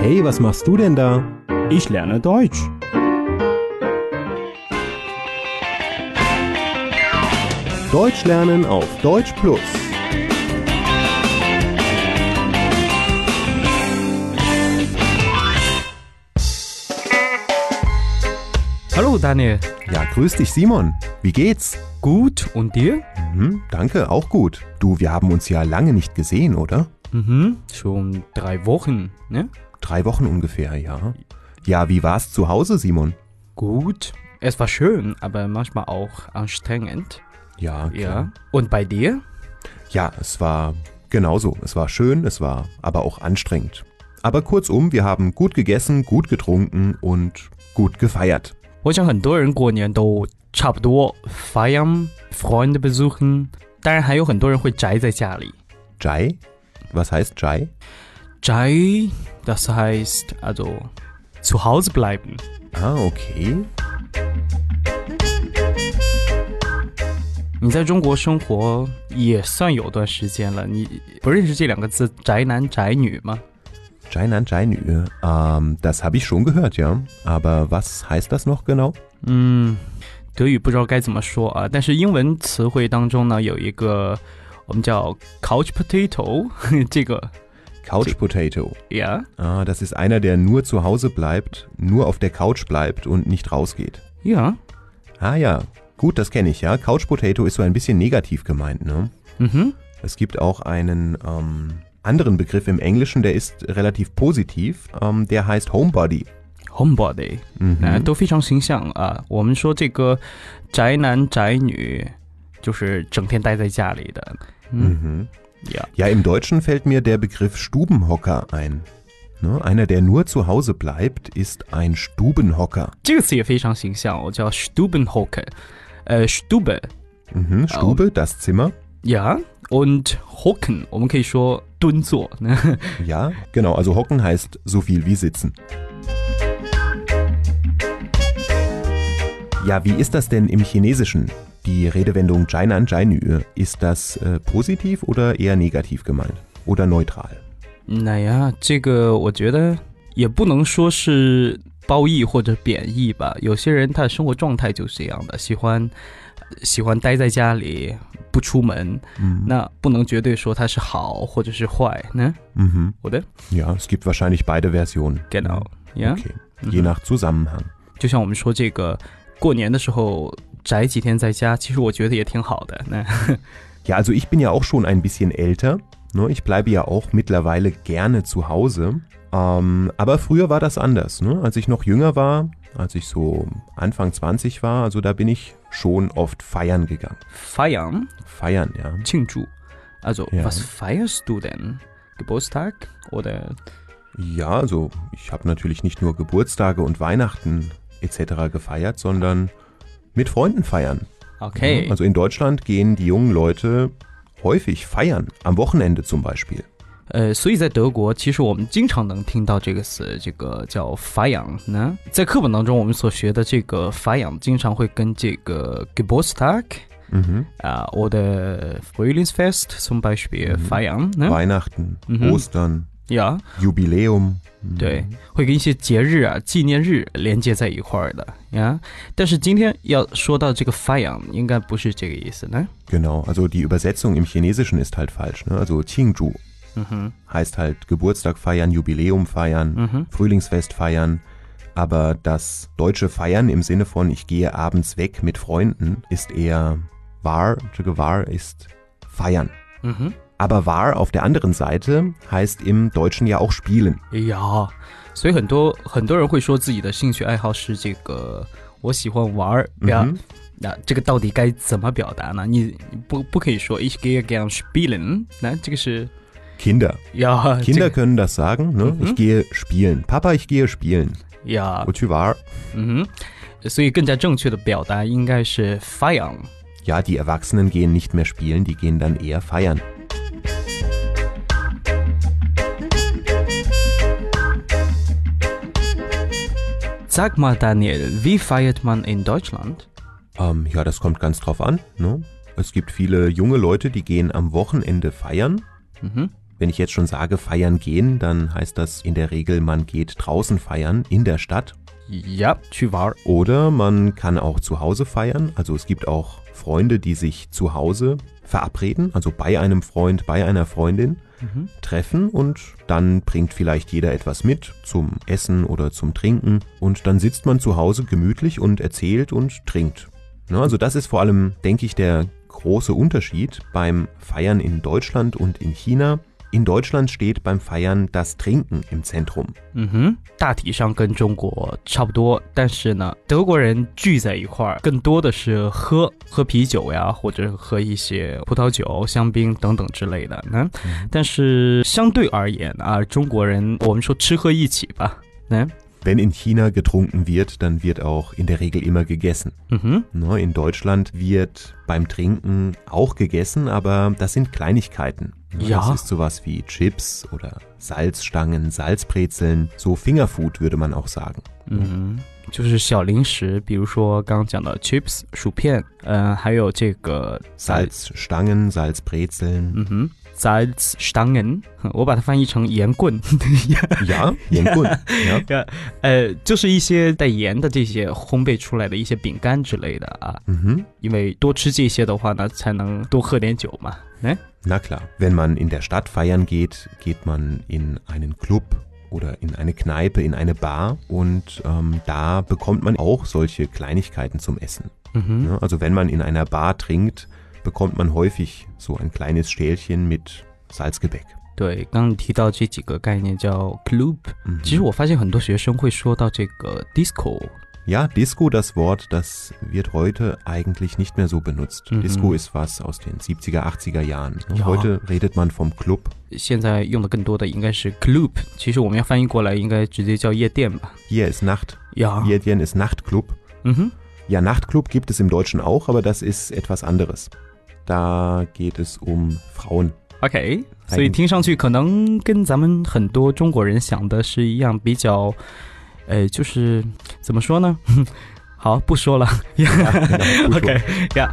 Hey, was machst du denn da? Ich lerne Deutsch. Deutsch lernen auf Deutsch Plus. Hallo Daniel. Ja, grüß dich, Simon. Wie geht's? Gut und dir? Mhm, danke, auch gut. Du, wir haben uns ja lange nicht gesehen, oder? Mhm, schon drei Wochen, ne? Drei Wochen ungefähr, ja. Ja, wie war's zu Hause, Simon? Gut. Es war schön, aber manchmal auch anstrengend. Ja, klar. Ja. Und bei dir? Ja, es war genauso. Es war schön, es war aber auch anstrengend. Aber kurzum, wir haben gut gegessen, gut getrunken und gut gefeiert. 我想很多人过年都差不多 feiern, Freunde besuchen，当然还有很多人会宅在家里。 Jai? Was heißt Jai? 宅，das heißt also zu Hause bleiben。 Ah, okay. 你在中国生活也算有段时间了，你不认识这两个字“宅男宅女”吗？ Jai Nan Jai Nü. Ähm, das habe ich schon gehört, ja. Aber was heißt das noch genau? 嗯，德语不知道该怎么说啊，但是英文词汇当中呢，有一个 我们叫 couch potato，这个 Couch Potato. 呀 Ah, das ist einer, der nur zu Hause bleibt, nur auf der Couch bleibt und nicht rausgeht. 呀， Ah ja, gut, das kenne ich, ja. Couch Potato ist so ein bisschen negativ gemeint, ne? 嗯哼， Es gibt auch einen ähm, anderen Begriff im Englischen, der ist relativ positiv. Ähm, der heißt Homebody. homebody，嗯啊、哼. 都非常形象啊。我们说这个宅男宅女，就是整天待在家里的。 嗯 Mhm. 呀， Ja, im Deutschen fällt mir der Begriff Stubenhocker ein. Ne? Einer, der nur zu Hause bleibt, ist ein Stubenhocker. 这个词也非常形象，我叫 Stubenhocker，呃，Stube， Mhm, Stube, das Zimmer. 呀，und hocken，我们可以说蹲坐。 Ja, genau. Also hocken heißt so viel wie sitzen. Ja, wie ist das denn im Chinesischen? Die Redewendung Jainan Jainü, ist das äh, positiv oder eher negativ gemeint? Oder neutral? 那呀，这个我觉得也不能说是褒义或者贬义吧。有些人他的生活状态就是这样的，喜欢喜欢待在家里不出门， Mhm. 那不能绝对说他是好或者是坏呢， Mhm. 我的 Ja, es gibt wahrscheinlich beide Versionen. genau，呀、 Okay. Je nach Zusammenhang. 就像我们说这个过年的时候 宅几天在家，其实我觉得也挺好的。那 Ja, also ich bin ja auch schon ein bisschen älter. Ne? Ich bleibe ja auch mittlerweile gerne zu Hause. Ähm, aber früher war das anders. Ne? Als ich noch jünger war, als ich so Anfang 20 war, also da bin ich schon oft feiern gegangen. feiern Feiern, ja. 庆祝，also Ja. was feierst du denn? Geburtstag oder Ja, also ich habe natürlich nicht nur Geburtstage und Weihnachten etc. gefeiert, sondern mit Freunden feiern. OK？ Also in Deutschland gehen die jungen Leute häufig feiern, am Wochenende zum Beispiel. 呃，所以在德国，其实我们经常能听到这个词，这个叫 feiern 呢。在课本当中，我们所学的这个 feiern 经常会跟这个 Geburtstag Mhm. 啊、oder Frühlingsfest zum Beispiel feiern 呢。 Weihnachten, Mhm. Ostern, 呀， Jubiläum. 对，会跟一些节日啊、纪念日连接在一块儿的呀。但是今天要说到这个 feiern，应该不是这个意思呢。 Genau, also die Übersetzung im Chinesischen ist halt falsch. Ne? Also Qingzhu 嗯哼， heißt halt Geburtstag feiern, Jubiläum feiern, 嗯哼， Frühlingsfest feiern. Aber das deutsche Feiern im Sinne von ich gehe abends weg mit Freunden ist eher war, war ist feiern. 嗯哼。 Aber war auf der anderen Seite heißt im Deutschen ja auch spielen. 呀，所以很多很多人会说自己的兴趣爱好是这个，我喜欢玩儿，对吧？ Mhm. 那这个到底该怎么表达呢？你你不不可以说 ich gehe gern spielen，那这个是 Kinder. 呀 Kinder 这个 können das sagen. Ne? Mhm. Ich gehe spielen. Papa, ich gehe spielen. 呀， Und war. 嗯哼，所以更加正确的表达应该是 feiern。 Ja, die Erwachsenen gehen nicht mehr spielen, die gehen dann eher feiern. Sag mal, Daniel, wie feiert man in Deutschland? Ähm, ja, das kommt ganz drauf an. Ne? Es gibt viele junge Leute, die gehen am Wochenende feiern. Mhm. wenn ich jetzt schon sage feiern gehen, dann heißt das in der Regel, man geht draußen feiern in der Stadt. Ja, tu war. Oder man kann auch zu Hause feiern. Also es gibt auch Freunde, die sich zu Hause verabreden, also bei einem Freund, bei einer Freundin mhm. treffen und dann bringt vielleicht jeder etwas mit zum Essen oder zum Trinken und dann sitzt man zu Hause gemütlich und erzählt und trinkt. Ne, also das ist vor allem, denke ich, der große Unterschied beim Feiern in Deutschland und in China. In Deutschland steht beim Feiern das Trinken im Zentrum. 嗯哼，大体上跟中国差不多，但是呢，德国人聚在一块儿，更多的是喝喝啤酒呀，或者喝一些葡萄酒、香槟等等之类的。那、但是相对而言啊，中国人我们说吃喝一起吧。那 Wenn in China getrunken wird, dann wird auch in der Regel immer gegessen. 嗯哼， Ne, In Deutschland wird beim Trinken auch gegessen, aber das sind Kleinigkeiten. Ne, Ja. Das ist sowas wie Chips oder Salzstangen, Salzbrezeln, so Fingerfood würde man auch sagen. 嗯，就是小零食，比如说刚刚讲的 chips 薯片，呃，还有这个 Salzstangen, Salzbrezeln. 嗯哼 ，Salzstangen，我把它翻译成盐棍。 Ja, Jengun. ja. 呀，呃，就是一些带盐的这些烘焙出来的一些饼干之类的啊， Mhm. 因为多吃这些的话呢，才能多喝点酒嘛。哎， Na klar, wenn man in der Stadt feiern geht, geht man in einen Club oder in eine Kneipe, in eine Bar und ähm, da bekommt man auch solche Kleinigkeiten zum Essen. 嗯哼， Ne? Also wenn man in einer Bar trinkt, bekommt man häufig so ein kleines Stählchen mit Salzgebäck. 对，刚刚你提到这几个概念叫 club， Mhm. 其实我发现很多学生会说到这个 disco， Ja, Disco, das Wort, das wird heute eigentlich nicht mehr so benutzt. Mhm. Disco ist was aus den 70er, 80er Jahren. ne? Ja. Heute redet man vom Club. 现在用的更多的应该是 club，其实我们要翻译过来应该直接叫夜店吧。 Hier ist Nacht. 呀， Jedien ist Nachtclub. 嗯哼， Ja, Nachtclub gibt es im Deutschen auch, aber das ist etwas anderes. Da geht es um Frauen. OK，所以听上去可能跟咱们很多中国人想的是一样，比较，呃，就是怎么说呢？好，不说了。 Ja, genau, gut so. OK 呀、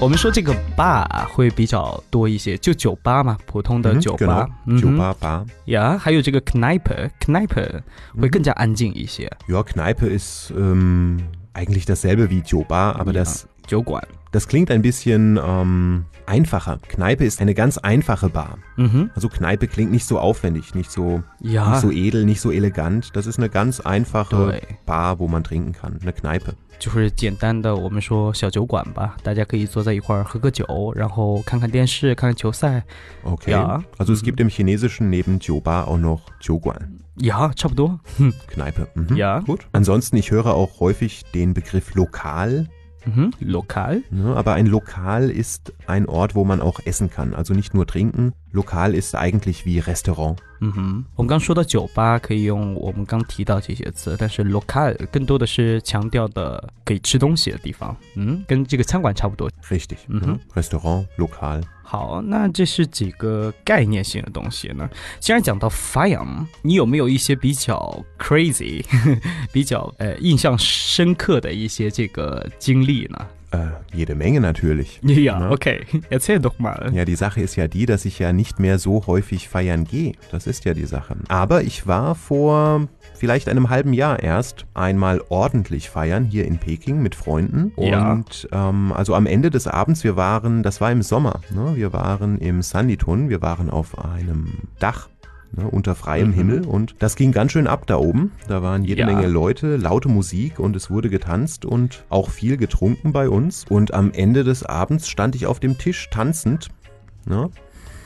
我们说这个 bar 会比较多一些，就酒吧嘛，普通的 Mhm, 酒吧 genau.。嗯哼 Joba, Bar. 呀还有这个 Kneipe，Kneipe 会更加安静一些。 Ja, Kneipe ist ähm, eigentlich dasselbe wie Joba, aber Ja. das, 酒馆， das klingt ein bisschen ähm, einfacher. Kneipe ist eine ganz einfache Bar. 嗯哼， Also Kneipe klingt nicht so aufwendig, nicht so, 呀 nicht so edel, nicht so elegant. Das ist eine ganz einfache 对， Bar, wo man trinken kann. Eine Kneipe. 就是简单的我们说小酒馆吧，大家可以坐在一块儿喝个酒，然后看看电视，看看球赛。 Okay. Ja. Also es gibt im Chinesischen neben Joba auch noch Joguan. 呀，差不多。 Kneipe. Mhm. Ja. Gut. Ansonsten, ich höre auch häufig den Begriff Lokal. 嗯哼，lokal。Ne? Aber ein Lokal ist ein Ort, wo man auch essen kann. Also nicht nur trinken. Lokal ist eigentlich wie Restaurant. 嗯哼，我们刚说到酒吧可以用我们刚提到这些词，但是 local 更多的是强调的可以吃东西的地方，嗯，跟这个餐馆差不多。Richtig. Mhm. Ne? Restaurant, Lokal. 好，那这是几个概念性的东西呢。既然讲到 fire，你有没有一些比较 crazy、比较呃印象深刻的一些这个经历呢？Äh, jede Menge natürlich. 呀、Ja. o k erzähl doch mal。Ja, die Sache ist ja die, dass ich ja nicht mehr so häufig feiern gehe. Das ist ja die Sache. Aber ich war vor vielleicht einem halben Jahr erst einmal ordentlich feiern hier in Peking mit Freunden. Ja. Und ähm, also am Ende des Abends, wir waren, das war im Sommer, ne? wir waren im Sanditun, wir waren auf einem Dach Ne, unter freiem Mhm. Himmel und das ging ganz schön ab da oben. Da waren jede Ja. Menge Leute, laute Musik und es wurde getanzt und auch viel getrunken bei uns. Und am Ende des Abends stand ich auf dem Tisch tanzend ne,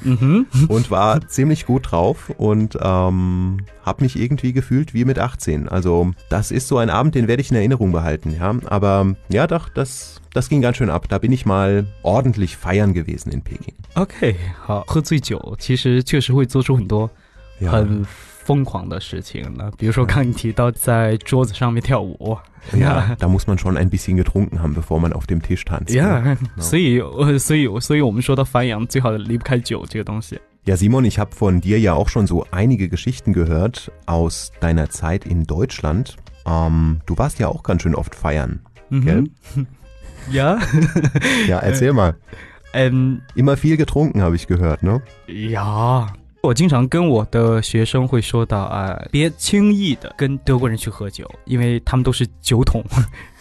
嗯哼， und war ziemlich gut drauf und ähm, habe mich irgendwie gefühlt wie mit 18. Also das ist so ein Abend, den werde ich in Erinnerung behalten. Ja, aber ja, doch, das das ging ganz schön ab. Da bin ich mal ordentlich feiern gewesen in Peking. OK，好，喝醉酒其实确实会做出很多 Ja, 很疯狂的事情呢，比如说刚你提到在桌子上面跳舞， ja, da muss man schon ein bisschen getrunken haben, bevor man auf dem Tisch tanzt. ne? 呀，所以呃，所以所以我们说到翻扬，最好的离不开酒这个东西。 Ja, Simon, ich habe von dir ja auch schon so einige Geschichten gehört aus deiner Zeit in Deutschland. Ähm, du warst ja auch ganz schön oft feiern. 嗯 Gell? 哼，呀， Ja, erzähl mal. 嗯 Immer viel getrunken, habe ich gehört, ne? 呀， 我经常跟我的学生会说到啊，别轻易的跟德国人去喝酒，因为他们都是酒桶。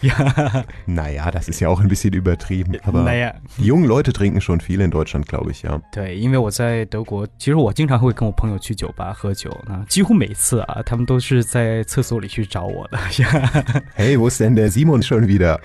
ja, Naja, das ist ja auch ein bisschen übertrieben. Aber naja， die jungen Leute trinken schon viel in Deutschland, glaube ich, ja. 对，因为我在德国，其实我经常会跟我朋友去酒吧喝酒，那几乎每次啊，他们都是在厕所里去找我的。 Hey, wo ist denn der Simon schon wieder?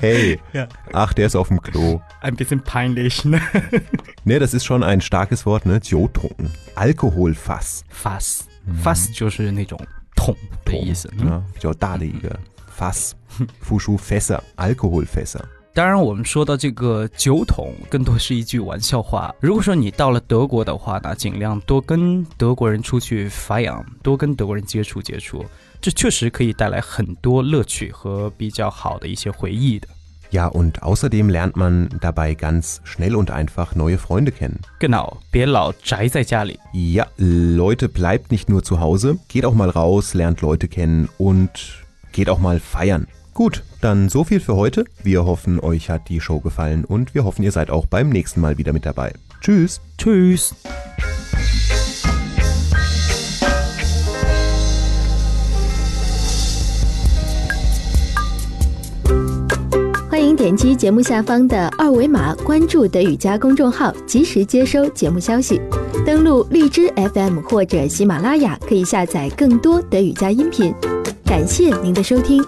Hey. Ja. Ach, der ist auf dem Klo. Ein bisschen peinlich 呢。 Ne, das ist schon ein starkes Wort, ne? Jotrunken. Alkoholfass. Fass Fass 就是那种桶的意思。嗯 Ja, 比较大的一个 Fass. Fushu Fässer. Alkoholfässer. 当然，我们说到这个酒桶，更多是一句玩笑话。如果说你到了德国的话呢，尽量多跟德国人出去发扬，多跟德国人接触接触，这确实可以带来很多乐趣和比较好的一些回忆的。 Ja, und außerdem lernt man dabei ganz schnell und einfach neue Freunde kennen. Genau，别老宅在家里。 Ja, Leute, bleibt nicht nur zu Hause, geht auch mal raus, lernt Leute kennen und geht auch mal feiern. Gut, dann so viel für heute. Wir hoffen, euch hat die Show gefallen und wir hoffen, ihr seid auch beim nächsten Mal wieder mit dabei. Tschüss. Tschüss。欢迎点击节目下方的二维码关注德语家公众号，及时接收节目消息。登录荔枝 FM 或者喜马拉雅，可以下载更多德语家音频。 感谢您的收听。